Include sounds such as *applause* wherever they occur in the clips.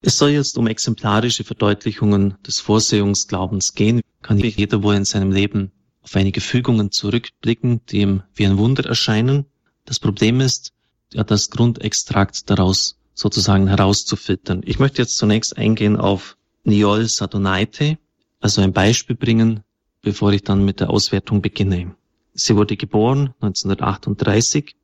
Es soll jetzt um exemplarische Verdeutlichungen des Vorsehungsglaubens gehen. Kann jeder wohl in seinem Leben auf einige Fügungen zurückblicken, die ihm wie ein Wunder erscheinen. Das Problem ist, ja, das Grundextrakt daraus sozusagen herauszufiltern. Ich möchte jetzt zunächst eingehen auf Niol Sadonaite, also ein Beispiel bringen, bevor ich dann mit der Auswertung beginne. Sie wurde geboren 1938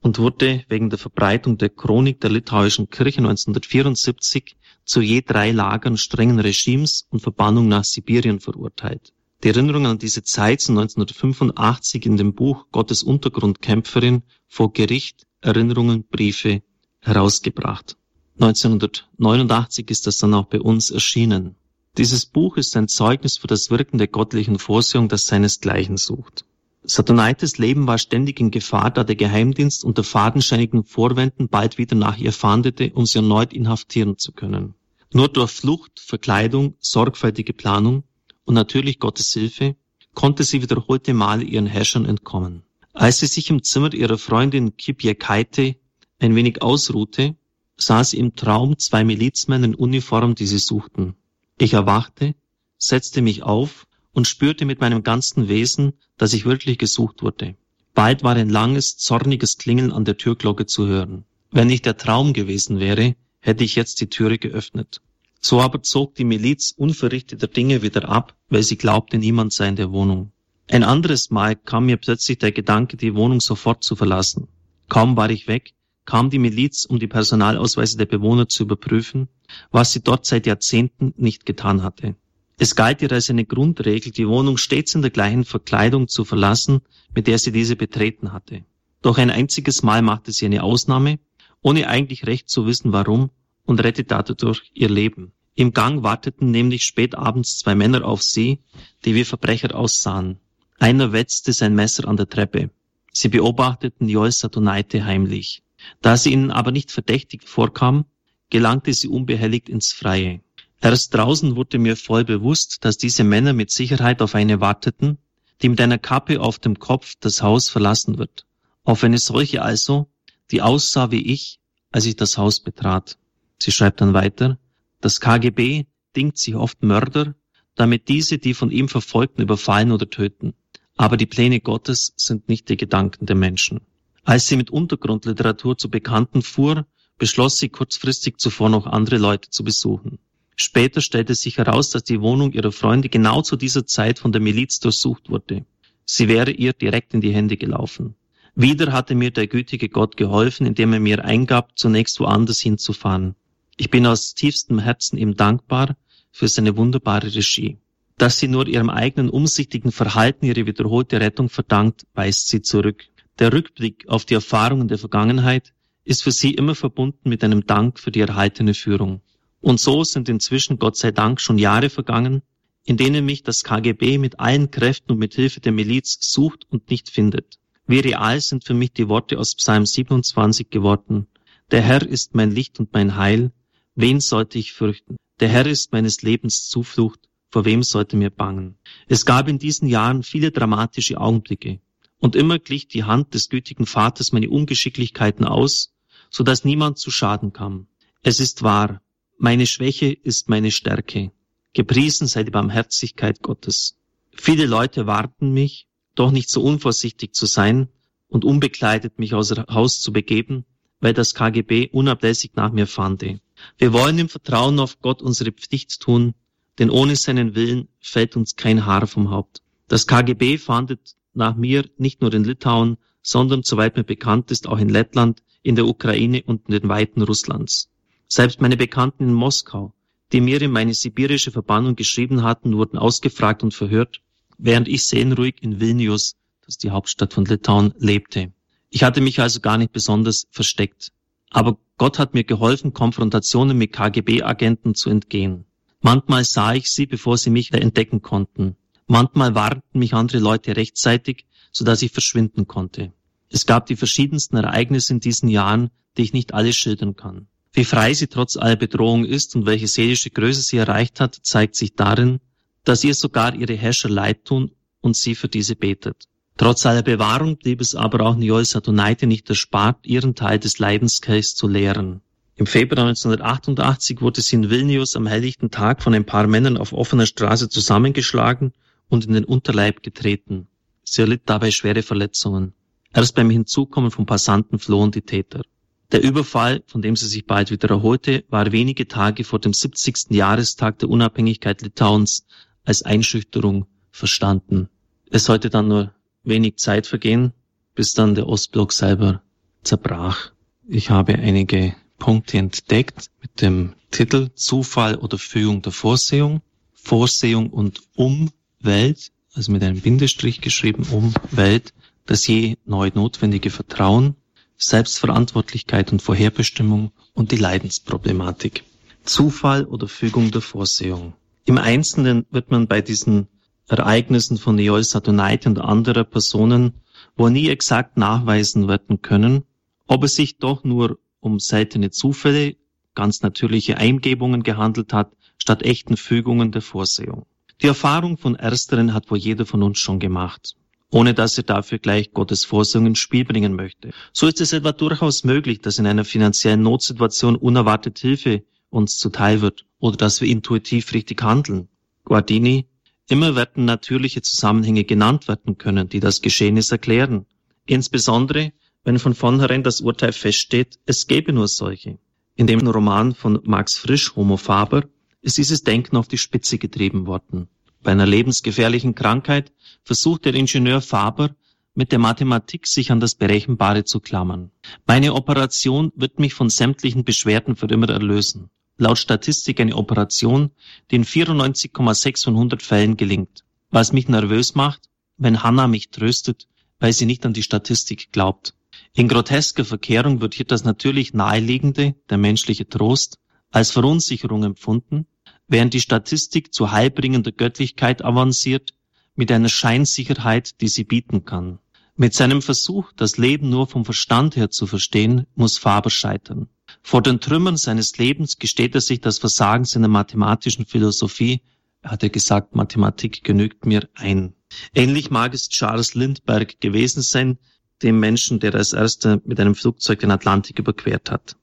und wurde wegen der Verbreitung der Chronik der litauischen Kirche 1974 zu je drei Lagern strengen Regimes und Verbannung nach Sibirien verurteilt. Die Erinnerungen an diese Zeit sind 1985 in dem Buch Gottes Untergrundkämpferin vor Gericht, Erinnerungen, Briefe herausgebracht. 1989 ist das dann auch bei uns erschienen. Dieses Buch ist ein Zeugnis für das Wirken der göttlichen Vorsehung, das seinesgleichen sucht. Saturnaites Leben war ständig in Gefahr, da der Geheimdienst unter fadenscheinigen Vorwänden bald wieder nach ihr fahndete, um sie erneut inhaftieren zu können. Nur durch Flucht, Verkleidung, sorgfältige Planung und natürlich Gottes Hilfe konnte sie wiederholte Male ihren Herrschern entkommen. Als sie sich im Zimmer ihrer Freundin Kipjekaite ein wenig ausruhte, sah sie im Traum zwei Milizmänner in Uniform, die sie suchten. Ich erwachte, setzte mich auf und spürte mit meinem ganzen Wesen, dass ich wirklich gesucht wurde. Bald war ein langes, zorniges Klingeln an der Türglocke zu hören. Wenn nicht der Traum gewesen wäre, hätte ich jetzt die Türe geöffnet. So aber zog die Miliz unverrichteter Dinge wieder ab, weil sie glaubte, niemand sei in der Wohnung. Ein anderes Mal kam mir plötzlich der Gedanke, die Wohnung sofort zu verlassen. Kaum war ich weg, kam die Miliz, um die Personalausweise der Bewohner zu überprüfen, was sie dort seit Jahrzehnten nicht getan hatte. Es galt ihr als eine Grundregel, die Wohnung stets in der gleichen Verkleidung zu verlassen, mit der sie diese betreten hatte. Doch ein einziges Mal machte sie eine Ausnahme, ohne eigentlich recht zu wissen warum, und rettete dadurch ihr Leben. Im Gang warteten nämlich spät abends zwei Männer auf sie, die wie Verbrecher aussahen. Einer wetzte sein Messer an der Treppe. Sie beobachteten Joel Saturnaite heimlich. Da sie ihnen aber nicht verdächtig vorkam, gelangte sie unbehelligt ins Freie. Erst draußen wurde mir voll bewusst, dass diese Männer mit Sicherheit auf eine warteten, die mit einer Kappe auf dem Kopf das Haus verlassen wird. Auf eine solche also, die aussah wie ich, als ich das Haus betrat. Sie schreibt dann weiter, das KGB dingt sich oft Mörder, damit diese die von ihm Verfolgten überfallen oder töten. Aber die Pläne Gottes sind nicht die Gedanken der Menschen. Als sie mit Untergrundliteratur zu Bekannten fuhr, beschloss sie kurzfristig zuvor noch andere Leute zu besuchen. Später stellte sich heraus, dass die Wohnung ihrer Freunde genau zu dieser Zeit von der Miliz durchsucht wurde. Sie wäre ihr direkt in die Hände gelaufen. Wieder hatte mir der gütige Gott geholfen, indem er mir eingab, zunächst woanders hinzufahren. Ich bin aus tiefstem Herzen ihm dankbar für seine wunderbare Regie. Dass sie nur ihrem eigenen umsichtigen Verhalten ihre wiederholte Rettung verdankt, weist sie zurück. Der Rückblick auf die Erfahrungen der Vergangenheit ist für sie immer verbunden mit einem Dank für die erhaltene Führung. Und so sind inzwischen Gott sei Dank schon Jahre vergangen, in denen mich das KGB mit allen Kräften und mit Hilfe der Miliz sucht und nicht findet. Wie real sind für mich die Worte aus Psalm 27 geworden. Der Herr ist mein Licht und mein Heil. Wen sollte ich fürchten? Der Herr ist meines Lebens Zuflucht. Vor wem sollte mir bangen? Es gab in diesen Jahren viele dramatische Augenblicke. Und immer glich die Hand des gütigen Vaters meine Ungeschicklichkeiten aus, so dass niemand zu Schaden kam. Es ist wahr, meine Schwäche ist meine Stärke. Gepriesen sei die Barmherzigkeit Gottes. Viele Leute warten mich, doch nicht so unvorsichtig zu sein und unbekleidet mich außer Haus zu begeben, weil das KGB unablässig nach mir fahnde. Wir wollen im Vertrauen auf Gott unsere Pflicht tun, denn ohne seinen Willen fällt uns kein Haar vom Haupt. Das KGB fahndet nach mir nicht nur in Litauen, sondern, soweit mir bekannt ist, auch in Lettland, in der Ukraine und in den Weiten Russlands. Selbst meine Bekannten in Moskau, die mir in meine sibirische Verbannung geschrieben hatten, wurden ausgefragt und verhört, während ich seelenruhig in Vilnius, das ist die Hauptstadt von Litauen, lebte. Ich hatte mich also gar nicht besonders versteckt. Aber Gott hat mir geholfen, Konfrontationen mit KGB-Agenten zu entgehen. Manchmal sah ich sie, bevor sie mich entdecken konnten. Manchmal warnten mich andere Leute rechtzeitig, so dass ich verschwinden konnte. Es gab die verschiedensten Ereignisse in diesen Jahren, die ich nicht alle schildern kann. Wie frei sie trotz aller Bedrohung ist und welche seelische Größe sie erreicht hat, zeigt sich darin, dass ihr sogar ihre Herrscher leid tun und sie für diese betet. Trotz aller Bewahrung blieb es aber auch Niol Saturnaite nicht erspart, ihren Teil des Leidenskelchs zu leeren. Im Februar 1988 wurde sie in Vilnius am helllichten Tag von ein paar Männern auf offener Straße zusammengeschlagen und in den Unterleib getreten. Sie erlitt dabei schwere Verletzungen. Erst beim Hinzukommen von Passanten flohen die Täter. Der Überfall, von dem sie sich bald wieder erholte, war wenige Tage vor dem 70. Jahrestag der Unabhängigkeit Litauens als Einschüchterung verstanden. Es sollte dann nur wenig Zeit vergehen, bis dann der Ostblock selber zerbrach. Ich habe einige Punkte entdeckt mit dem Titel Zufall oder Fügung der Vorsehung, Vorsehung und Umwelt, also mit einem Bindestrich geschrieben, Umwelt, das je neu notwendige Vertrauen, Selbstverantwortlichkeit und Vorherbestimmung und die Leidensproblematik. Zufall oder Fügung der Vorsehung. Im Einzelnen wird man bei diesen Ereignissen von Neol Saturnaite und anderer Personen wohl nie exakt nachweisen werden können, ob es sich doch nur um seltene Zufälle, ganz natürliche Eingebungen gehandelt hat, statt echten Fügungen der Vorsehung. Die Erfahrung von ersteren hat wohl jeder von uns schon gemacht, ohne dass er dafür gleich Gottes Vorsehung ins Spiel bringen möchte. So ist es etwa durchaus möglich, dass in einer finanziellen Notsituation unerwartet Hilfe uns zuteil wird oder dass wir intuitiv richtig handeln. Guardini, immer werden natürliche Zusammenhänge genannt werden können, die das Geschehnis erklären. Insbesondere, wenn von vornherein das Urteil feststeht, es gäbe nur solche. In dem Roman von Max Frisch, Homo Faber, ist dieses Denken auf die Spitze getrieben worden. Bei einer lebensgefährlichen Krankheit versucht der Ingenieur Faber mit der Mathematik sich an das Berechenbare zu klammern. Meine Operation wird mich von sämtlichen Beschwerden für immer erlösen. Laut Statistik eine Operation, die in 94,6 von 100 Fällen gelingt. Was mich nervös macht, wenn Hannah mich tröstet, weil sie nicht an die Statistik glaubt. In grotesker Verkehrung wird hier das natürlich Naheliegende, der menschliche Trost, als Verunsicherung empfunden, während die Statistik zu heilbringender Göttlichkeit avanciert, mit einer Scheinsicherheit, die sie bieten kann. Mit seinem Versuch, das Leben nur vom Verstand her zu verstehen, muss Faber scheitern. Vor den Trümmern seines Lebens gesteht er sich das Versagen seiner mathematischen Philosophie, er hatte gesagt, Mathematik genügt mir ein. Ähnlich mag es Charles Lindbergh gewesen sein, dem Menschen, der als erster mit einem Flugzeug den Atlantik überquert hat.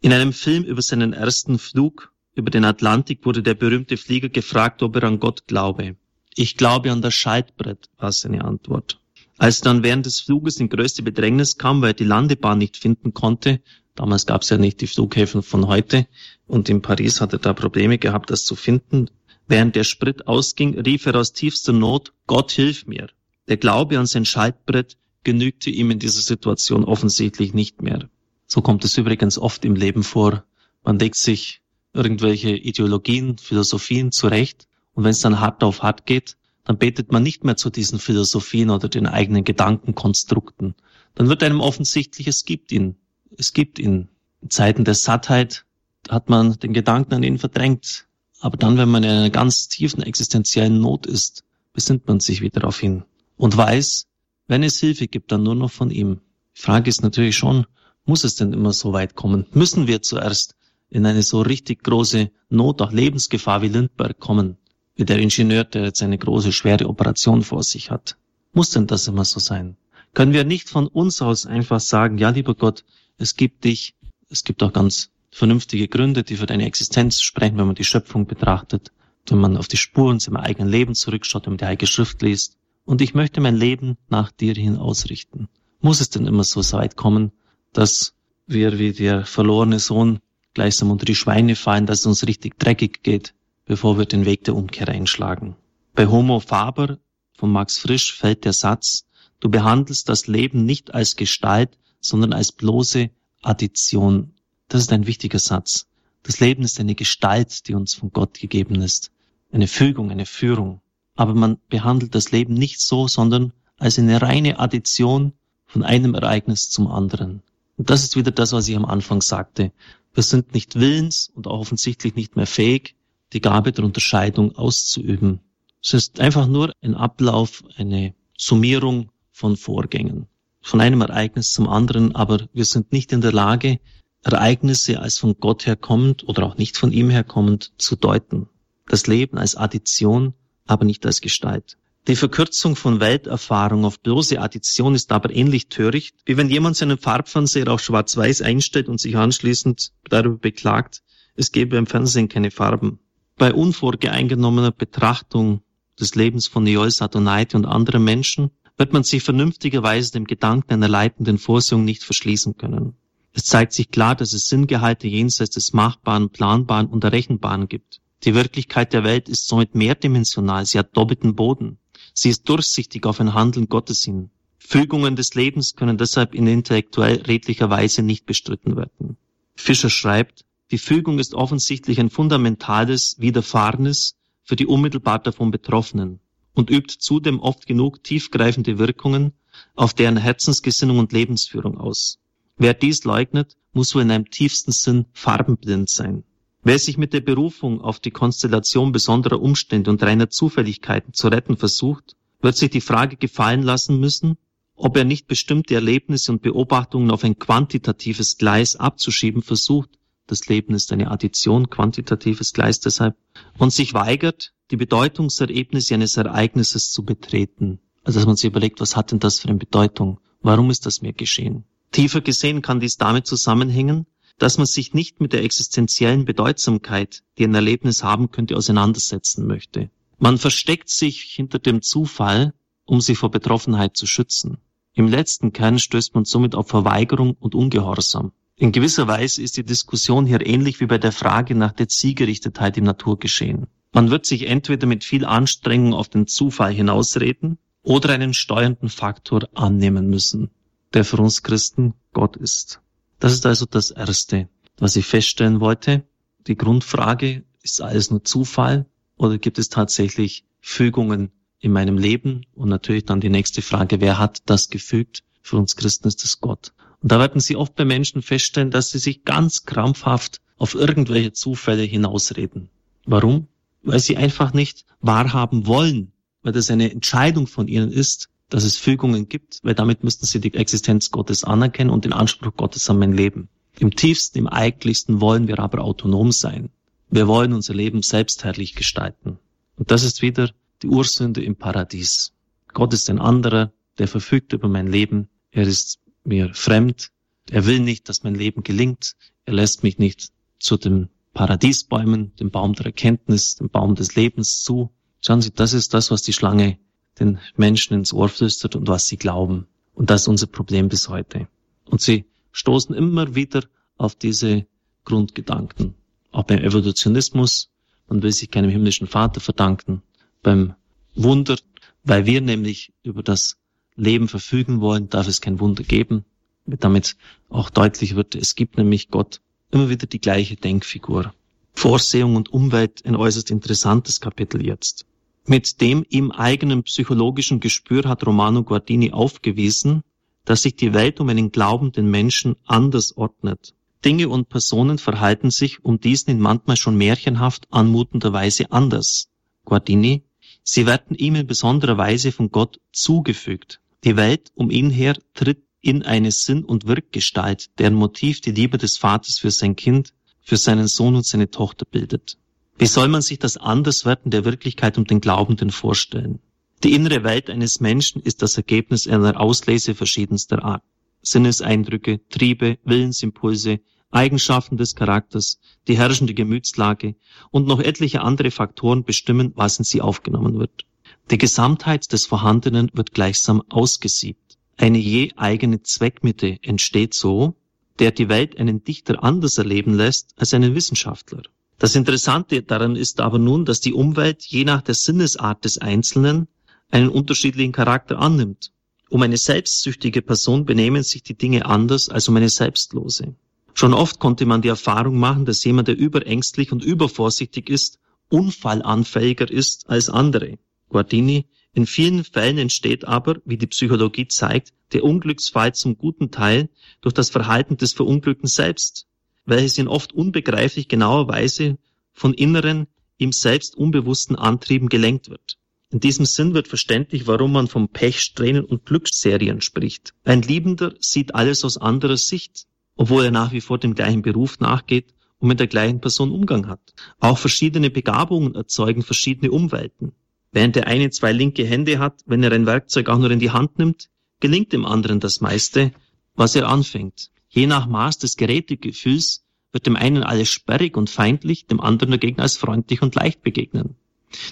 In einem Film über seinen ersten Flug über den Atlantik wurde der berühmte Flieger gefragt, ob er an Gott glaube. Ich glaube an das Schaltbrett, war seine Antwort. Als dann während des Fluges in größte Bedrängnis kam, weil er die Landebahn nicht finden konnte, damals gab es ja nicht die Flughäfen von heute, und in Paris hat er da Probleme gehabt, das zu finden, während der Sprit ausging, rief er aus tiefster Not, Gott hilf mir. Der Glaube an sein Schaltbrett genügte ihm in dieser Situation offensichtlich nicht mehr. So kommt es übrigens oft im Leben vor. Man legt sich irgendwelche Ideologien, Philosophien zurecht und wenn es dann hart auf hart geht, dann betet man nicht mehr zu diesen Philosophien oder den eigenen Gedankenkonstrukten. Dann wird einem offensichtlich, es gibt ihn. Es gibt ihn. In Zeiten der Sattheit hat man den Gedanken an ihn verdrängt. Aber dann, wenn man in einer ganz tiefen existenziellen Not ist, besinnt man sich wieder auf ihn und weiß, wenn es Hilfe gibt, dann nur noch von ihm. Die Frage ist natürlich schon, muss es denn immer so weit kommen? Müssen wir zuerst in eine so richtig große Not, auch Lebensgefahr wie Lindbergh kommen, wie der Ingenieur, der jetzt eine große, schwere Operation vor sich hat? Muss denn das immer so sein? Können wir nicht von uns aus einfach sagen, ja, lieber Gott, es gibt dich, es gibt auch ganz vernünftige Gründe, die für deine Existenz sprechen, wenn man die Schöpfung betrachtet, wenn man auf die Spuren seinem eigenen Leben zurückschaut, wenn man die Heilige Schrift liest. Und ich möchte mein Leben nach dir hin ausrichten. Muss es denn immer so weit kommen, dass wir wie der verlorene Sohn gleichsam unter die Schweine fallen, dass es uns richtig dreckig geht, bevor wir den Weg der Umkehr einschlagen. Bei Homo Faber von Max Frisch fällt der Satz, du behandelst das Leben nicht als Gestalt, sondern als bloße Addition. Das ist ein wichtiger Satz. Das Leben ist eine Gestalt, die uns von Gott gegeben ist. Eine Fügung, eine Führung. Aber man behandelt das Leben nicht so, sondern als eine reine Addition von einem Ereignis zum anderen. Und das ist wieder das, was ich am Anfang sagte. Wir sind nicht willens und offensichtlich nicht mehr fähig, die Gabe der Unterscheidung auszuüben. Es ist einfach nur ein Ablauf, eine Summierung von Vorgängen, von einem Ereignis zum anderen, aber wir sind nicht in der Lage, Ereignisse als von Gott herkommend oder auch nicht von ihm herkommend zu deuten. Das Leben als Addition, aber nicht als Gestalt. Die Verkürzung von Welterfahrung auf bloße Addition ist aber ähnlich töricht, wie wenn jemand seinen Farbfernseher auf schwarz-weiß einstellt und sich anschließend darüber beklagt, es gebe im Fernsehen keine Farben. Bei unvorgeeingenommener Betrachtung des Lebens von Joel Sadonaite und anderen Menschen wird man sich vernünftigerweise dem Gedanken einer leitenden Vorsehung nicht verschließen können. Es zeigt sich klar, dass es Sinngehalte jenseits des Machbaren, Planbaren und Errechenbaren gibt. Die Wirklichkeit der Welt ist somit mehrdimensional, sie hat doppelten Boden. Sie ist durchsichtig auf ein Handeln Gottes hin. Fügungen des Lebens können deshalb in intellektuell redlicher Weise nicht bestritten werden. Fischer schreibt, die Fügung ist offensichtlich ein fundamentales Widerfahrenes für die unmittelbar davon Betroffenen und übt zudem oft genug tiefgreifende Wirkungen auf deren Herzensgesinnung und Lebensführung aus. Wer dies leugnet, muss wohl in einem tiefsten Sinn farbenblind sein. Wer sich mit der Berufung auf die Konstellation besonderer Umstände und reiner Zufälligkeiten zu retten versucht, wird sich die Frage gefallen lassen müssen, ob er nicht bestimmte Erlebnisse und Beobachtungen auf ein quantitatives Gleis abzuschieben versucht, das Leben ist eine Addition, quantitatives Gleis deshalb, und sich weigert, die Bedeutungsergebnisse eines Ereignisses zu betreten. Also dass man sich überlegt, was hat denn das für eine Bedeutung? Warum ist das mir geschehen? Tiefer gesehen kann dies damit zusammenhängen, dass man sich nicht mit der existenziellen Bedeutsamkeit, die ein Erlebnis haben könnte, auseinandersetzen möchte. Man versteckt sich hinter dem Zufall, um sich vor Betroffenheit zu schützen. Im letzten Kern stößt man somit auf Verweigerung und Ungehorsam. In gewisser Weise ist die Diskussion hier ähnlich wie bei der Frage nach der Zielgerichtetheit im Naturgeschehen. Man wird sich entweder mit viel Anstrengung auf den Zufall hinausreden oder einen steuernden Faktor annehmen müssen, der für uns Christen Gott ist. Das ist also das Erste, was ich feststellen wollte. Die Grundfrage, ist alles nur Zufall oder gibt es tatsächlich Fügungen in meinem Leben? Und natürlich dann die nächste Frage, wer hat das gefügt? Für uns Christen ist es Gott. Und da werden Sie oft bei Menschen feststellen, dass sie sich ganz krampfhaft auf irgendwelche Zufälle hinausreden. Warum? Weil sie einfach nicht wahrhaben wollen, weil das eine Entscheidung von ihnen ist, dass es Fügungen gibt, weil damit müssten sie die Existenz Gottes anerkennen und den Anspruch Gottes an mein Leben. Im tiefsten, im eigentlichsten wollen wir aber autonom sein. Wir wollen unser Leben selbstherrlich gestalten. Und das ist wieder die Ursünde im Paradies. Gott ist ein anderer, der verfügt über mein Leben. Er ist mir fremd. Er will nicht, dass mein Leben gelingt. Er lässt mich nicht zu den Paradiesbäumen, dem Baum der Erkenntnis, dem Baum des Lebens zu. Schauen Sie, das ist das, was die Schlange den Menschen ins Ohr flüstert und was sie glauben. Und das ist unser Problem bis heute. Und sie stoßen immer wieder auf diese Grundgedanken. Auch beim Evolutionismus, man will sich keinem himmlischen Vater verdanken. Beim Wunder, weil wir nämlich über das Leben verfügen wollen, darf es kein Wunder geben. Damit auch deutlich wird, es gibt nämlich Gott immer wieder die gleiche Denkfigur. Vorsehung und Umwelt, ein äußerst interessantes Kapitel jetzt. Mit dem ihm eigenen psychologischen Gespür hat Romano Guardini aufgewiesen, dass sich die Welt um einen glaubenden Menschen anders ordnet. Dinge und Personen verhalten sich um diesen in manchmal schon märchenhaft anmutender Weise anders. Guardini, sie werden ihm in besonderer Weise von Gott zugefügt. Die Welt um ihn her tritt in eine Sinn- und Wirkgestalt, deren Motiv die Liebe des Vaters für sein Kind, für seinen Sohn und seine Tochter bildet. Wie soll man sich das Anderswerden der Wirklichkeit um den Glaubenden vorstellen? Die innere Welt eines Menschen ist das Ergebnis einer Auslese verschiedenster Art. Sinneseindrücke, Triebe, Willensimpulse, Eigenschaften des Charakters, die herrschende Gemütslage und noch etliche andere Faktoren bestimmen, was in sie aufgenommen wird. Die Gesamtheit des Vorhandenen wird gleichsam ausgesiebt. Eine je eigene Zweckmitte entsteht so, der die Welt einen Dichter anders erleben lässt als einen Wissenschaftler. Das Interessante daran ist aber nun, dass die Umwelt je nach der Sinnesart des Einzelnen einen unterschiedlichen Charakter annimmt. Um eine selbstsüchtige Person benehmen sich die Dinge anders als um eine selbstlose. Schon oft konnte man die Erfahrung machen, dass jemand, der überängstlich und übervorsichtig ist, unfallanfälliger ist als andere. Guardini, in vielen Fällen entsteht aber, wie die Psychologie zeigt, der Unglücksfall zum guten Teil durch das Verhalten des Verunglückten selbst welches in oft unbegreiflich genauer Weise von inneren, ihm selbst unbewussten Antrieben gelenkt wird. In diesem Sinn wird verständlich, warum man vom Pechsträhnen und Glücksserien spricht. Ein Liebender sieht alles aus anderer Sicht, obwohl er nach wie vor dem gleichen Beruf nachgeht und mit der gleichen Person Umgang hat. Auch verschiedene Begabungen erzeugen verschiedene Umwelten. Während der eine zwei linke Hände hat, wenn er ein Werkzeug auch nur in die Hand nimmt, gelingt dem anderen das meiste, was er anfängt. Je nach Maß des Gerätegefühls wird dem einen alles sperrig und feindlich, dem anderen dagegen als freundlich und leicht begegnen.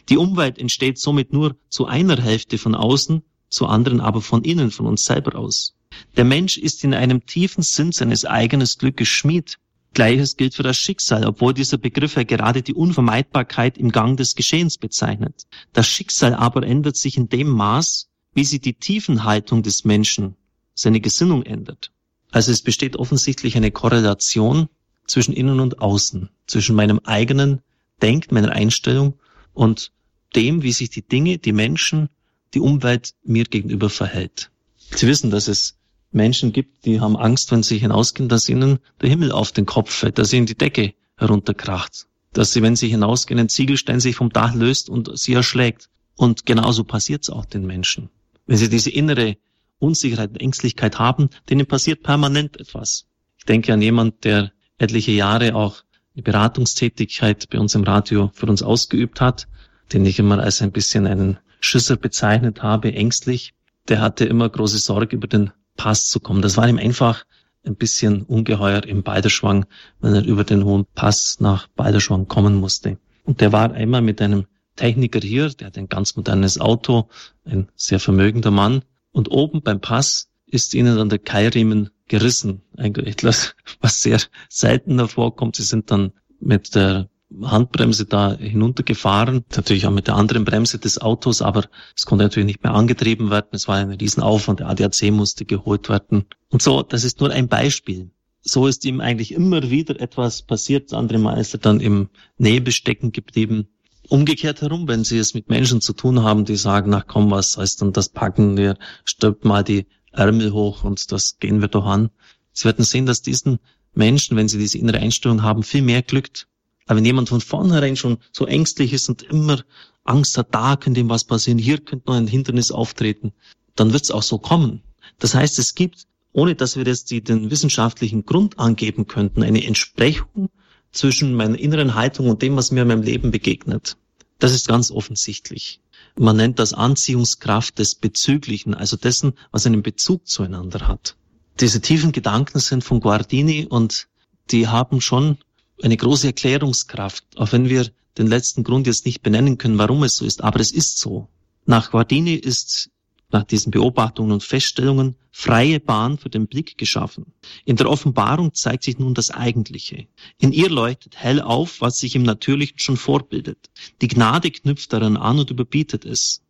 Die Umwelt entsteht somit nur zu einer Hälfte von außen, zu anderen aber von innen, von uns selber aus. Der Mensch ist in einem tiefen Sinn seines eigenen Glückes Schmied. Gleiches gilt für das Schicksal, obwohl dieser Begriff ja gerade die Unvermeidbarkeit im Gang des Geschehens bezeichnet. Das Schicksal aber ändert sich in dem Maß, wie sich die Tiefenhaltung des Menschen, seine Gesinnung ändert. Also es besteht offensichtlich eine Korrelation zwischen innen und außen, zwischen meinem eigenen Denk, meiner Einstellung und dem, wie sich die Dinge, die Menschen, die Umwelt mir gegenüber verhält. Sie wissen, dass es Menschen gibt, die haben Angst, wenn sie hinausgehen, dass ihnen der Himmel auf den Kopf fällt, dass ihnen die Decke herunterkracht, dass sie, wenn sie hinausgehen, ein Ziegelstein sich vom Dach löst und sie erschlägt. Und genauso passiert es auch den Menschen. Wenn sie diese innere Unsicherheit und Ängstlichkeit haben, denen passiert permanent etwas. Ich denke an jemand, der etliche Jahre auch eine Beratungstätigkeit bei uns im Radio für uns ausgeübt hat, den ich immer als ein bisschen einen Schisser bezeichnet habe, ängstlich. Der hatte immer große Sorge, über den Pass zu kommen. Das war ihm einfach ein bisschen ungeheuer im Balderschwang, wenn er über den hohen Pass nach Balderschwang kommen musste. Und der war einmal mit einem Techniker hier, der hat ein ganz modernes Auto, ein sehr vermögender Mann. Und oben beim Pass ist ihnen dann der Keilriemen gerissen. Eigentlich etwas, *laughs* was sehr seltener vorkommt. Sie sind dann mit der Handbremse da hinuntergefahren, natürlich auch mit der anderen Bremse des Autos, aber es konnte natürlich nicht mehr angetrieben werden. Es war ein Riesenaufwand, der ADAC musste geholt werden. Und so, das ist nur ein Beispiel. So ist ihm eigentlich immer wieder etwas passiert. Das andere Mal ist er dann im Nebel stecken geblieben. Umgekehrt herum, wenn Sie es mit Menschen zu tun haben, die sagen, na komm, was heißt dann das Packen, wir stirbt mal die Ärmel hoch und das gehen wir doch an. Sie werden sehen, dass diesen Menschen, wenn sie diese innere Einstellung haben, viel mehr glückt. Aber wenn jemand von vornherein schon so ängstlich ist und immer Angst hat, da könnte ihm was passieren, hier könnte noch ein Hindernis auftreten, dann wird es auch so kommen. Das heißt, es gibt, ohne dass wir jetzt den wissenschaftlichen Grund angeben könnten, eine Entsprechung zwischen meiner inneren Haltung und dem, was mir in meinem Leben begegnet. Das ist ganz offensichtlich. Man nennt das Anziehungskraft des Bezüglichen, also dessen, was einen Bezug zueinander hat. Diese tiefen Gedanken sind von Guardini und die haben schon eine große Erklärungskraft, auch wenn wir den letzten Grund jetzt nicht benennen können, warum es so ist, aber es ist so. Nach Guardini ist nach diesen Beobachtungen und Feststellungen freie Bahn für den Blick geschaffen. In der Offenbarung zeigt sich nun das Eigentliche. In ihr leuchtet hell auf, was sich im Natürlichen schon vorbildet. Die Gnade knüpft daran an und überbietet es.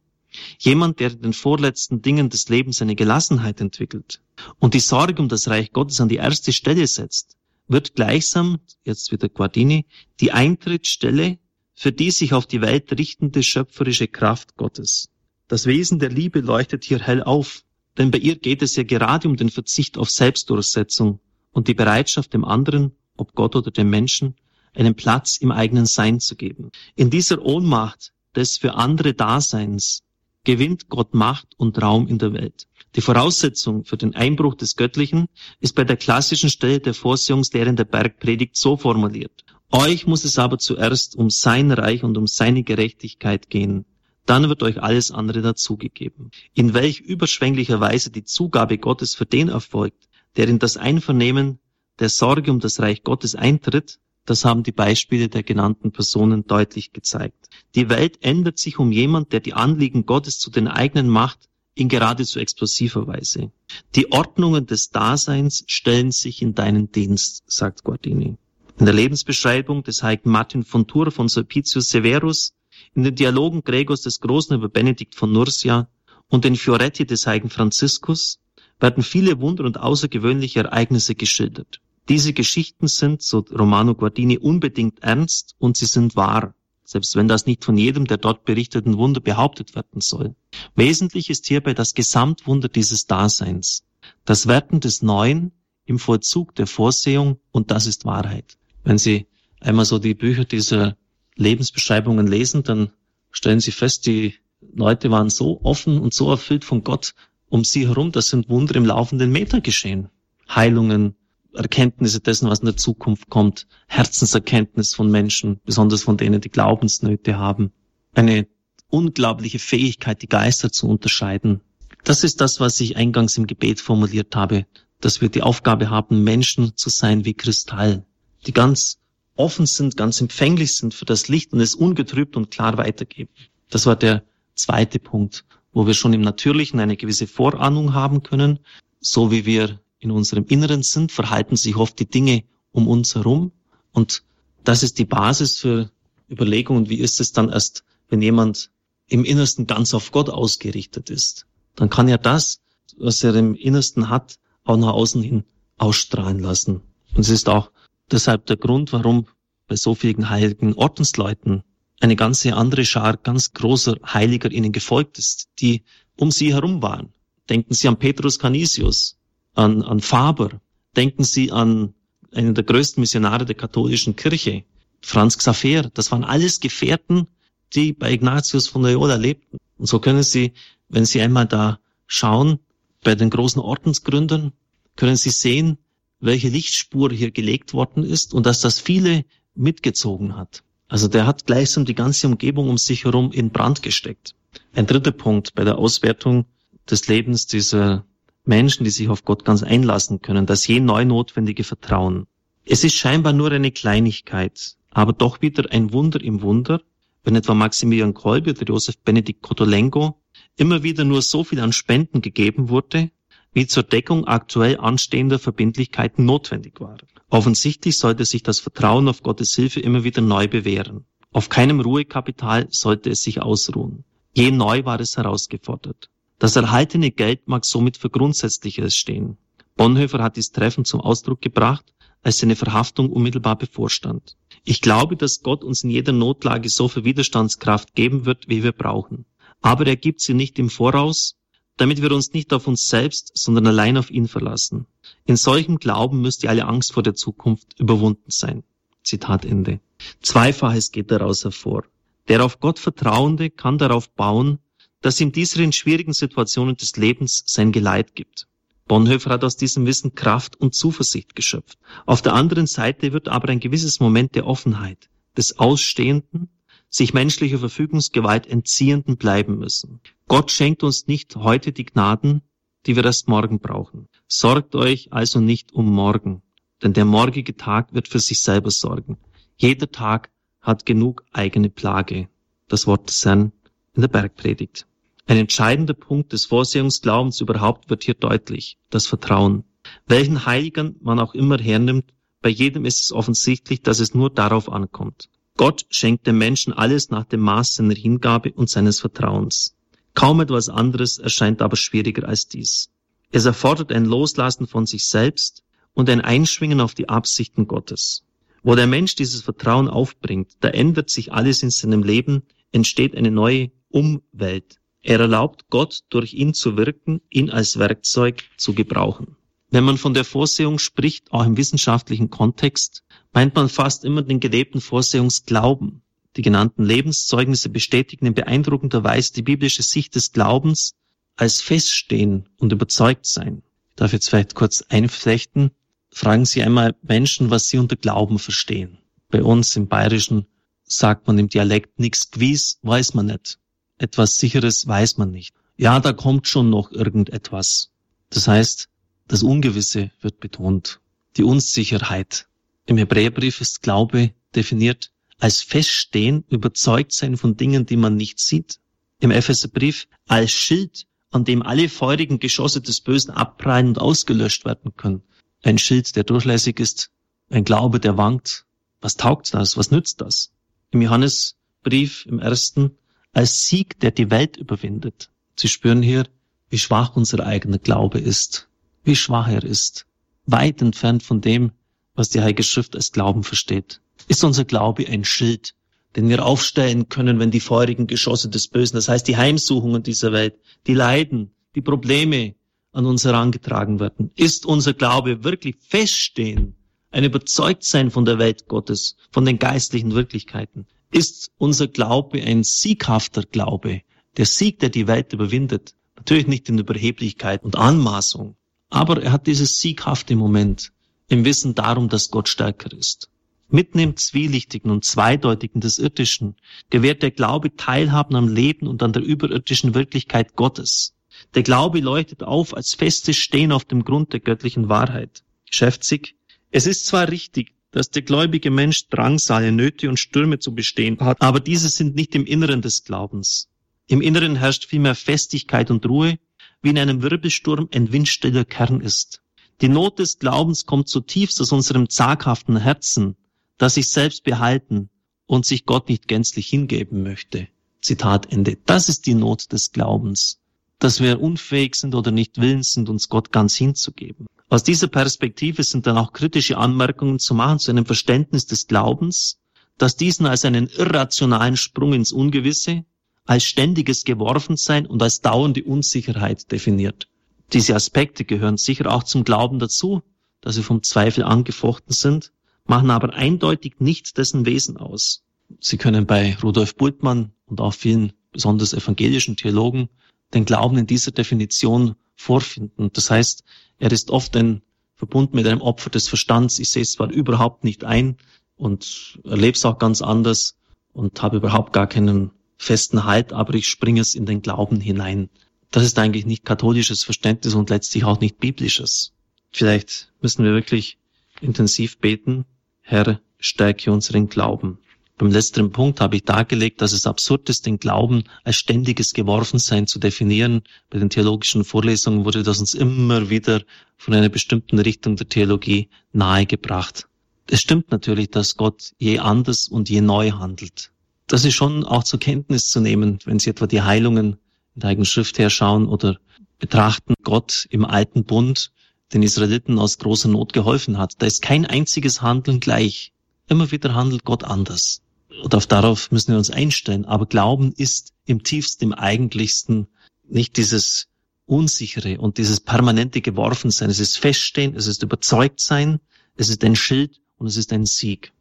Jemand, der den vorletzten Dingen des Lebens eine Gelassenheit entwickelt und die Sorge um das Reich Gottes an die erste Stelle setzt, wird gleichsam, jetzt wieder Guardini, die Eintrittsstelle für die sich auf die Welt richtende schöpferische Kraft Gottes. Das Wesen der Liebe leuchtet hier hell auf, denn bei ihr geht es ja gerade um den Verzicht auf Selbstdurchsetzung und die Bereitschaft dem anderen, ob Gott oder dem Menschen, einen Platz im eigenen Sein zu geben. In dieser Ohnmacht des für andere Daseins gewinnt Gott Macht und Raum in der Welt. Die Voraussetzung für den Einbruch des Göttlichen ist bei der klassischen Stelle der Vorsehungslehre der Bergpredigt so formuliert. Euch muss es aber zuerst um sein Reich und um seine Gerechtigkeit gehen dann wird euch alles andere dazugegeben. In welch überschwänglicher Weise die Zugabe Gottes für den erfolgt, der in das Einvernehmen der Sorge um das Reich Gottes eintritt, das haben die Beispiele der genannten Personen deutlich gezeigt. Die Welt ändert sich um jemand, der die Anliegen Gottes zu den eigenen macht, in geradezu explosiver Weise. Die Ordnungen des Daseins stellen sich in deinen Dienst, sagt Guardini. In der Lebensbeschreibung des heiligen Martin von Tours von Sulpicius Severus in den Dialogen Gregors des Großen über Benedikt von Nursia und den Fioretti des heiligen Franziskus werden viele Wunder und außergewöhnliche Ereignisse geschildert. Diese Geschichten sind, so Romano Guardini, unbedingt ernst und sie sind wahr, selbst wenn das nicht von jedem der dort berichteten Wunder behauptet werden soll. Wesentlich ist hierbei das Gesamtwunder dieses Daseins, das Werten des Neuen im Vollzug der Vorsehung und das ist Wahrheit. Wenn Sie einmal so die Bücher dieser Lebensbeschreibungen lesen, dann stellen sie fest, die Leute waren so offen und so erfüllt von Gott um sie herum, das sind Wunder im laufenden Meter geschehen. Heilungen, Erkenntnisse dessen, was in der Zukunft kommt, Herzenserkenntnis von Menschen, besonders von denen, die Glaubensnöte haben. Eine unglaubliche Fähigkeit, die Geister zu unterscheiden. Das ist das, was ich eingangs im Gebet formuliert habe, dass wir die Aufgabe haben, Menschen zu sein wie Kristall, die ganz offen sind, ganz empfänglich sind für das Licht und es ungetrübt und klar weitergeben. Das war der zweite Punkt, wo wir schon im Natürlichen eine gewisse Vorahnung haben können. So wie wir in unserem Inneren sind, verhalten sich oft die Dinge um uns herum. Und das ist die Basis für Überlegungen, wie ist es dann erst, wenn jemand im Innersten ganz auf Gott ausgerichtet ist. Dann kann er das, was er im Innersten hat, auch nach außen hin ausstrahlen lassen. Und es ist auch deshalb der Grund, warum bei so vielen heiligen Ordensleuten eine ganze andere Schar ganz großer Heiliger ihnen gefolgt ist, die um sie herum waren. Denken Sie an Petrus Canisius, an, an Faber, denken Sie an einen der größten Missionare der katholischen Kirche, Franz Xaver. Das waren alles Gefährten, die bei Ignatius von Loyola lebten. Und so können Sie, wenn Sie einmal da schauen, bei den großen Ordensgründern, können Sie sehen, welche Lichtspur hier gelegt worden ist und dass das viele mitgezogen hat. Also der hat gleichsam die ganze Umgebung um sich herum in Brand gesteckt. Ein dritter Punkt bei der Auswertung des Lebens dieser Menschen, die sich auf Gott ganz einlassen können, das je neu notwendige Vertrauen. Es ist scheinbar nur eine Kleinigkeit, aber doch wieder ein Wunder im Wunder, wenn etwa Maximilian Kolbe oder Josef Benedikt Kotolengo immer wieder nur so viel an Spenden gegeben wurde, wie zur Deckung aktuell anstehender Verbindlichkeiten notwendig war. Offensichtlich sollte sich das Vertrauen auf Gottes Hilfe immer wieder neu bewähren. Auf keinem Ruhekapital sollte es sich ausruhen. Je neu war es herausgefordert. Das erhaltene Geld mag somit für Grundsätzliches stehen. Bonhoeffer hat dies treffend zum Ausdruck gebracht, als seine Verhaftung unmittelbar bevorstand. Ich glaube, dass Gott uns in jeder Notlage so viel Widerstandskraft geben wird, wie wir brauchen. Aber er gibt sie nicht im Voraus, damit wir uns nicht auf uns selbst, sondern allein auf ihn verlassen. In solchem Glauben müsste alle Angst vor der Zukunft überwunden sein. Zitat Ende. Zweifaches geht daraus hervor. Der auf Gott Vertrauende kann darauf bauen, dass ihm dieser in schwierigen Situationen des Lebens sein Geleit gibt. Bonhoeffer hat aus diesem Wissen Kraft und Zuversicht geschöpft. Auf der anderen Seite wird aber ein gewisses Moment der Offenheit, des Ausstehenden, sich menschlicher Verfügungsgewalt entziehenden bleiben müssen. Gott schenkt uns nicht heute die Gnaden, die wir erst morgen brauchen. Sorgt euch also nicht um morgen, denn der morgige Tag wird für sich selber sorgen. Jeder Tag hat genug eigene Plage. Das Wort des Herrn in der Bergpredigt. Ein entscheidender Punkt des Vorsehungsglaubens überhaupt wird hier deutlich, das Vertrauen. Welchen Heiligen man auch immer hernimmt, bei jedem ist es offensichtlich, dass es nur darauf ankommt. Gott schenkt dem Menschen alles nach dem Maß seiner Hingabe und seines Vertrauens. Kaum etwas anderes erscheint aber schwieriger als dies. Es erfordert ein Loslassen von sich selbst und ein Einschwingen auf die Absichten Gottes. Wo der Mensch dieses Vertrauen aufbringt, da ändert sich alles in seinem Leben, entsteht eine neue Umwelt. Er erlaubt Gott, durch ihn zu wirken, ihn als Werkzeug zu gebrauchen. Wenn man von der Vorsehung spricht, auch im wissenschaftlichen Kontext, meint man fast immer den gelebten Vorsehungsglauben. Die genannten Lebenszeugnisse bestätigen in beeindruckender Weise die biblische Sicht des Glaubens als Feststehen und überzeugt sein. Ich darf jetzt vielleicht kurz einflechten. Fragen Sie einmal Menschen, was sie unter Glauben verstehen. Bei uns im Bayerischen sagt man im Dialekt nichts gewiss, weiß man nicht. Etwas Sicheres weiß man nicht. Ja, da kommt schon noch irgendetwas. Das heißt, das Ungewisse wird betont, die Unsicherheit. Im Hebräerbrief ist Glaube definiert als Feststehen, überzeugt sein von Dingen, die man nicht sieht. Im Epheserbrief als Schild, an dem alle feurigen Geschosse des Bösen abprallen und ausgelöscht werden können. Ein Schild, der durchlässig ist, ein Glaube, der wankt. Was taugt das? Was nützt das? Im Johannesbrief, im ersten, als Sieg, der die Welt überwindet. Sie spüren hier, wie schwach unser eigener Glaube ist wie schwach er ist, weit entfernt von dem, was die Heilige Schrift als Glauben versteht. Ist unser Glaube ein Schild, den wir aufstellen können, wenn die feurigen Geschosse des Bösen, das heißt die Heimsuchungen dieser Welt, die Leiden, die Probleme an uns herangetragen werden? Ist unser Glaube wirklich feststehen, ein Überzeugtsein von der Welt Gottes, von den geistlichen Wirklichkeiten? Ist unser Glaube ein sieghafter Glaube, der Sieg, der die Welt überwindet? Natürlich nicht in Überheblichkeit und Anmaßung, aber er hat dieses sieghafte Moment im Wissen darum, dass Gott stärker ist. Mitten im Zwielichtigen und Zweideutigen des Irdischen gewährt der Glaube Teilhaben am Leben und an der überirdischen Wirklichkeit Gottes. Der Glaube leuchtet auf als festes Stehen auf dem Grund der göttlichen Wahrheit. Geschäftsig. Es ist zwar richtig, dass der gläubige Mensch Drangsale, Nöte und Stürme zu bestehen hat, aber diese sind nicht im Inneren des Glaubens. Im Inneren herrscht vielmehr Festigkeit und Ruhe, wie in einem Wirbelsturm ein windstiller Kern ist. Die Not des Glaubens kommt zutiefst aus unserem zaghaften Herzen, das sich selbst behalten und sich Gott nicht gänzlich hingeben möchte. Zitat Ende. Das ist die Not des Glaubens, dass wir unfähig sind oder nicht willens sind, uns Gott ganz hinzugeben. Aus dieser Perspektive sind dann auch kritische Anmerkungen zu machen zu einem Verständnis des Glaubens, dass diesen als einen irrationalen Sprung ins Ungewisse, als ständiges Geworfensein und als dauernde Unsicherheit definiert. Diese Aspekte gehören sicher auch zum Glauben dazu, dass sie vom Zweifel angefochten sind machen aber eindeutig nicht dessen Wesen aus. Sie können bei Rudolf Bultmann und auch vielen besonders evangelischen Theologen den Glauben in dieser Definition vorfinden. Das heißt, er ist oft ein verbunden mit einem Opfer des Verstands. Ich sehe es zwar überhaupt nicht ein und erlebe es auch ganz anders und habe überhaupt gar keinen festen Halt, aber ich springe es in den Glauben hinein. Das ist eigentlich nicht katholisches Verständnis und letztlich auch nicht biblisches. Vielleicht müssen wir wirklich intensiv beten, Herr, stärke unseren Glauben. Beim letzten Punkt habe ich dargelegt, dass es absurd ist, den Glauben als ständiges Geworfensein zu definieren. Bei den theologischen Vorlesungen wurde das uns immer wieder von einer bestimmten Richtung der Theologie nahegebracht. Es stimmt natürlich, dass Gott je anders und je neu handelt. Das ist schon auch zur Kenntnis zu nehmen, wenn Sie etwa die Heilungen in der Heiligen Schrift herschauen oder betrachten Gott im alten Bund den Israeliten aus großer Not geholfen hat. Da ist kein einziges Handeln gleich. Immer wieder handelt Gott anders. Und auf darauf müssen wir uns einstellen. Aber Glauben ist im tiefsten, im eigentlichsten nicht dieses unsichere und dieses permanente Geworfensein. Es ist Feststehen, es ist Überzeugtsein, es ist ein Schild und es ist ein Sieg.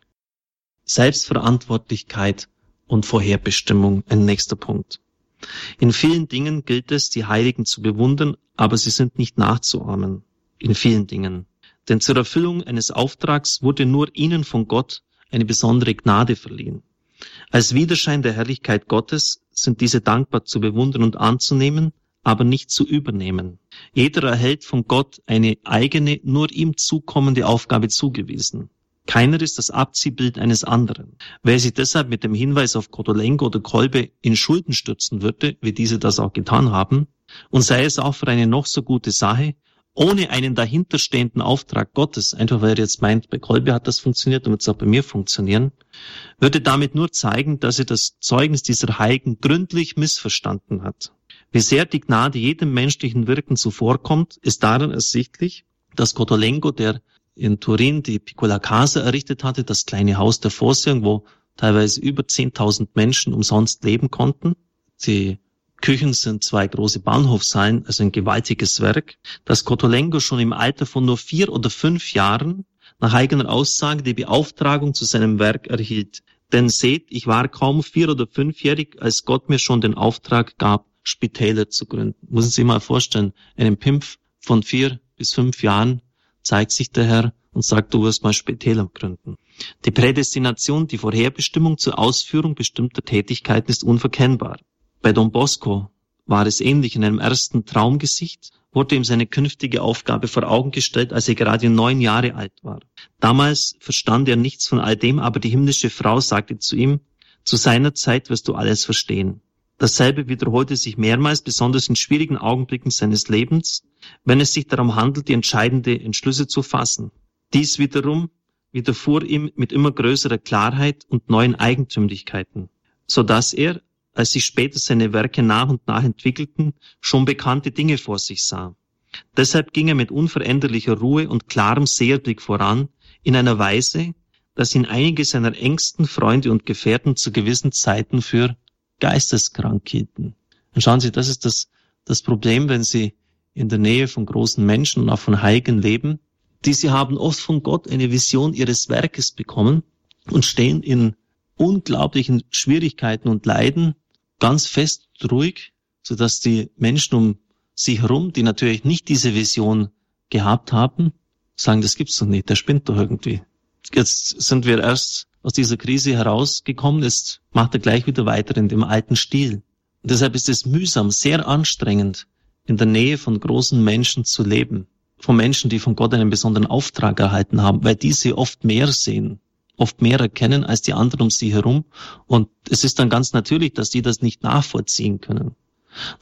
Selbstverantwortlichkeit und Vorherbestimmung, ein nächster Punkt. In vielen Dingen gilt es, die Heiligen zu bewundern, aber sie sind nicht nachzuahmen in vielen Dingen. Denn zur Erfüllung eines Auftrags wurde nur ihnen von Gott eine besondere Gnade verliehen. Als Widerschein der Herrlichkeit Gottes sind diese dankbar zu bewundern und anzunehmen, aber nicht zu übernehmen. Jeder erhält von Gott eine eigene, nur ihm zukommende Aufgabe zugewiesen. Keiner ist das Abziehbild eines anderen. Wer sich deshalb mit dem Hinweis auf Kotolenko oder Kolbe in Schulden stürzen würde, wie diese das auch getan haben, und sei es auch für eine noch so gute Sache, ohne einen dahinterstehenden Auftrag Gottes, einfach weil er jetzt meint, bei Kolbe hat das funktioniert und wird es auch bei mir funktionieren, würde damit nur zeigen, dass er das Zeugnis dieser Heiligen gründlich missverstanden hat. Wie sehr die Gnade jedem menschlichen Wirken zuvorkommt, ist daran ersichtlich, dass Cotolengo, der in Turin die Piccola Casa errichtet hatte, das kleine Haus der Vorsehung, wo teilweise über 10.000 Menschen umsonst leben konnten, die Küchen sind zwei große Bahnhofshallen, also ein gewaltiges Werk, dass Kotolengo schon im Alter von nur vier oder fünf Jahren nach eigener Aussage die Beauftragung zu seinem Werk erhielt. Denn seht, ich war kaum vier oder fünfjährig, als Gott mir schon den Auftrag gab, Spitäler zu gründen. Muss Sie sich mal vorstellen, einem Pimpf von vier bis fünf Jahren zeigt sich der Herr und sagt, du wirst mal Spitäler gründen. Die Prädestination, die Vorherbestimmung zur Ausführung bestimmter Tätigkeiten ist unverkennbar. Bei Don Bosco war es ähnlich. In einem ersten Traumgesicht wurde ihm seine künftige Aufgabe vor Augen gestellt, als er gerade neun Jahre alt war. Damals verstand er nichts von all dem, aber die himmlische Frau sagte zu ihm, zu seiner Zeit wirst du alles verstehen. Dasselbe wiederholte sich mehrmals, besonders in schwierigen Augenblicken seines Lebens, wenn es sich darum handelt, die entscheidende Entschlüsse zu fassen. Dies wiederum widerfuhr ihm mit immer größerer Klarheit und neuen Eigentümlichkeiten, so dass er, als sich später seine Werke nach und nach entwickelten, schon bekannte Dinge vor sich sah. Deshalb ging er mit unveränderlicher Ruhe und klarem Seherblick voran, in einer Weise, dass ihn einige seiner engsten Freunde und Gefährten zu gewissen Zeiten für geisteskrank hielten. Und schauen Sie, das ist das, das Problem, wenn Sie in der Nähe von großen Menschen und auch von Heiligen leben. Diese haben oft von Gott eine Vision ihres Werkes bekommen und stehen in unglaublichen Schwierigkeiten und Leiden ganz fest ruhig, so dass die Menschen um sie herum, die natürlich nicht diese Vision gehabt haben, sagen, das gibt's doch nicht, der spinnt doch irgendwie. Jetzt sind wir erst aus dieser Krise herausgekommen, ist, macht er gleich wieder weiter in dem alten Stil. Und deshalb ist es mühsam, sehr anstrengend, in der Nähe von großen Menschen zu leben. Von Menschen, die von Gott einen besonderen Auftrag erhalten haben, weil diese oft mehr sehen, oft mehr erkennen als die anderen um sie herum. Und es ist dann ganz natürlich, dass die das nicht nachvollziehen können.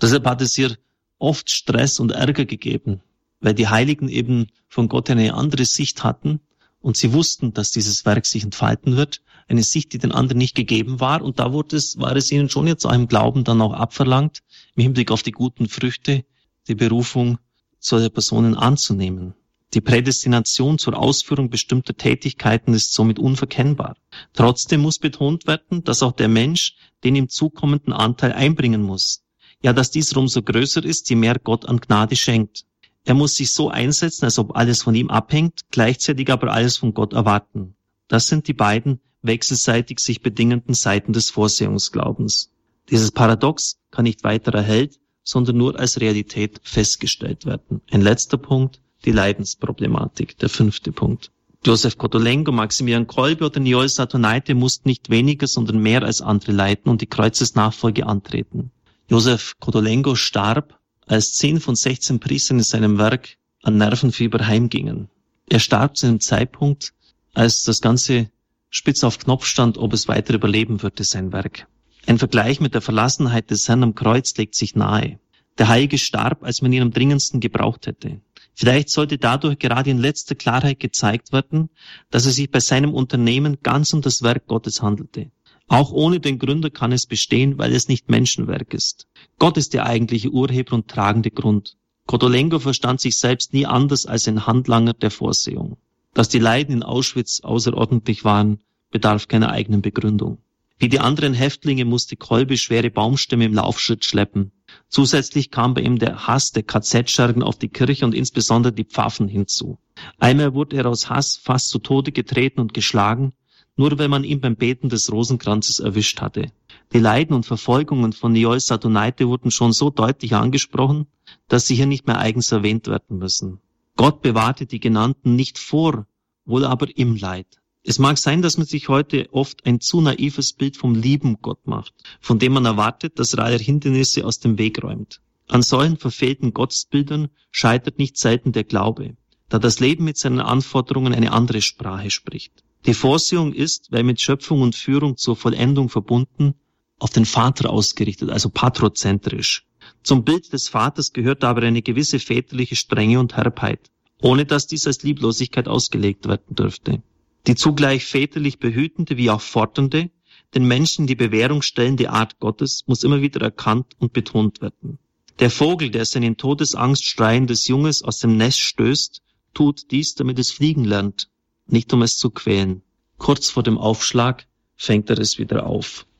Deshalb hat es hier oft Stress und Ärger gegeben, weil die Heiligen eben von Gott eine andere Sicht hatten und sie wussten, dass dieses Werk sich entfalten wird, eine Sicht, die den anderen nicht gegeben war. Und da wurde es, war es ihnen schon jetzt einem Glauben dann auch abverlangt, im Hinblick auf die guten Früchte, die Berufung solcher Personen anzunehmen. Die Prädestination zur Ausführung bestimmter Tätigkeiten ist somit unverkennbar. Trotzdem muss betont werden, dass auch der Mensch den ihm zukommenden Anteil einbringen muss. Ja, dass dieser umso größer ist, je mehr Gott an Gnade schenkt. Er muss sich so einsetzen, als ob alles von ihm abhängt, gleichzeitig aber alles von Gott erwarten. Das sind die beiden wechselseitig sich bedingenden Seiten des Vorsehungsglaubens. Dieses Paradox kann nicht weiter erhellt, sondern nur als Realität festgestellt werden. Ein letzter Punkt, die Leidensproblematik, der fünfte Punkt. Josef Kotolengo, Maximilian Kolbe oder Niol Satonaite mussten nicht weniger, sondern mehr als andere leiten und die Kreuzesnachfolge antreten. Josef Kotolengo starb als zehn von 16 Priestern in seinem Werk an Nervenfieber heimgingen. Er starb zu einem Zeitpunkt, als das Ganze spitz auf Knopf stand, ob es weiter überleben würde, sein Werk. Ein Vergleich mit der Verlassenheit des Herrn am Kreuz legt sich nahe. Der Heilige starb, als man ihn am dringendsten gebraucht hätte. Vielleicht sollte dadurch gerade in letzter Klarheit gezeigt werden, dass es sich bei seinem Unternehmen ganz um das Werk Gottes handelte. Auch ohne den Gründer kann es bestehen, weil es nicht Menschenwerk ist. Gott ist der eigentliche Urheber und tragende Grund. Kotolengo verstand sich selbst nie anders als ein Handlanger der Vorsehung. Dass die Leiden in Auschwitz außerordentlich waren, bedarf keiner eigenen Begründung. Wie die anderen Häftlinge musste Kolbe schwere Baumstämme im Laufschritt schleppen. Zusätzlich kam bei ihm der Hass der KZ-Schergen auf die Kirche und insbesondere die Pfaffen hinzu. Einmal wurde er aus Hass fast zu Tode getreten und geschlagen, nur wenn man ihn beim Beten des Rosenkranzes erwischt hatte. Die Leiden und Verfolgungen von Niol Satonaite wurden schon so deutlich angesprochen, dass sie hier nicht mehr eigens erwähnt werden müssen. Gott bewahrte die Genannten nicht vor, wohl aber im Leid. Es mag sein, dass man sich heute oft ein zu naives Bild vom lieben Gott macht, von dem man erwartet, dass er alle Hindernisse aus dem Weg räumt. An solchen verfehlten Gottesbildern scheitert nicht selten der Glaube, da das Leben mit seinen Anforderungen eine andere Sprache spricht. Die Vorsehung ist, weil mit Schöpfung und Führung zur Vollendung verbunden, auf den Vater ausgerichtet, also patrozentrisch. Zum Bild des Vaters gehört aber eine gewisse väterliche Strenge und Herbheit, ohne dass dies als Lieblosigkeit ausgelegt werden dürfte. Die zugleich väterlich behütende wie auch fordernde, den Menschen die Bewährung stellende Art Gottes muss immer wieder erkannt und betont werden. Der Vogel, der sein in Todesangst schreiendes Junges aus dem Nest stößt, tut dies, damit es fliegen lernt nicht um es zu quälen. Kurz vor dem Aufschlag fängt er es wieder auf.